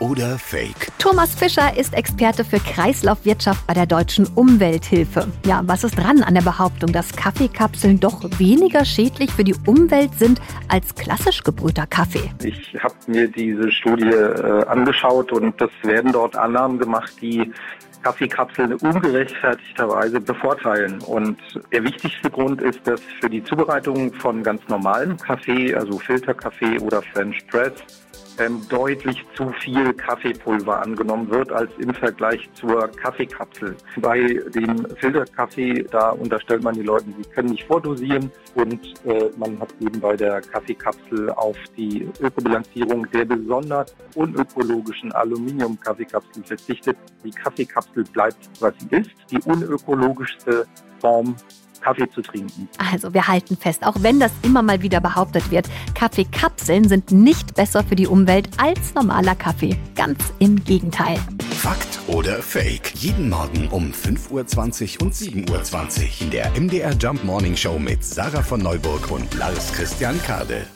oder Fake? Thomas Fischer ist Experte für Kreislaufwirtschaft bei der Deutschen Umwelthilfe. Ja, was ist dran an der Behauptung, dass Kaffeekapseln doch weniger schädlich für die Umwelt sind als klassisch gebrühter Kaffee? Ich habe mir diese Studie äh, angeschaut und es werden dort Annahmen gemacht, die Kaffeekapseln ungerechtfertigterweise bevorteilen. Und der wichtigste Grund ist, dass für die Zubereitung von ganz normalem Kaffee, also Filterkaffee oder French Press, ähm, deutlich zu viel Kaffeepulver angenommen wird als im Vergleich zur Kaffeekapsel. Bei dem Filterkaffee, da unterstellt man die Leuten, sie können nicht vordosieren und äh, man hat eben bei der Kaffeekapsel auf die Ökobilanzierung der besonders unökologischen Aluminium-Kaffeekapsel verzichtet. Die Kaffeekapsel bleibt, was sie ist, die unökologischste Form Kaffee zu trinken. Also wir halten fest, auch wenn das immer mal wieder behauptet wird, Kaffeekapseln sind nicht besser für die Umwelt als normaler Kaffee. Ganz im Gegenteil. Fakt oder Fake? Jeden Morgen um 5.20 Uhr und 7.20 Uhr in der MDR Jump Morning Show mit Sarah von Neuburg und Lars Christian Kade.